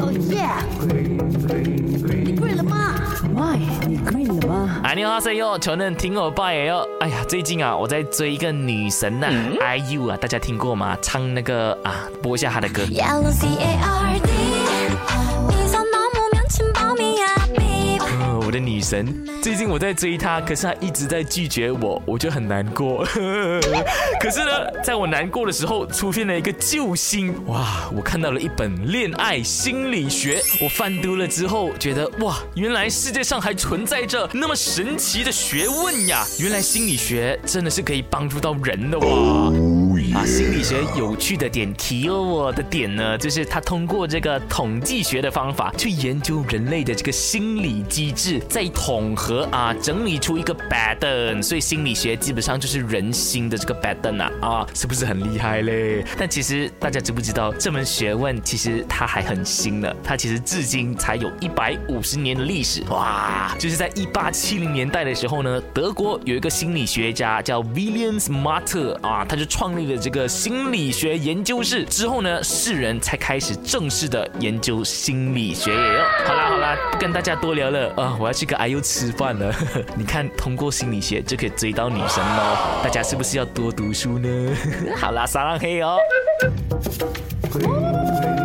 哦耶！你 green 了吗？喂，你 green 了吗？哎，你好，声哟，求能听我拜哟。哎呀，最近啊，我在追一个女神呐、IU 啊，大家听过吗？唱那个啊，播一下她的歌。Yellow C A R D，我的女神，最近我在追她，可是她一直在拒绝我，我就很难过。可是呢，在我难过的时候，出现了一个救星，哇！我看到了一本恋爱心理学，我翻读了之后，觉得哇，原来世界上还存在着那么神奇的学问呀！原来心理学真的是可以帮助到人的哇！心理学有趣的点，提了我的点呢，就是他通过这个统计学的方法去研究人类的这个心理机制，再统合啊，整理出一个 pattern。所以心理学基本上就是人心的这个 pattern 啊，啊，是不是很厉害嘞？但其实大家知不知道，这门学问其实它还很新呢，它其实至今才有一百五十年的历史。哇，就是在一八七零年代的时候呢，德国有一个心理学家叫 William Smart 啊，他就创立了这个心理学研究室。之后呢，世人才开始正式的研究心理学哟。好啦好啦，不跟大家多聊了啊，我要去跟阿优吃饭了。你看，通过心理学就可以追到女神喽，大家是不是要多读书呢？好啦，撒浪嘿哦。哦耶！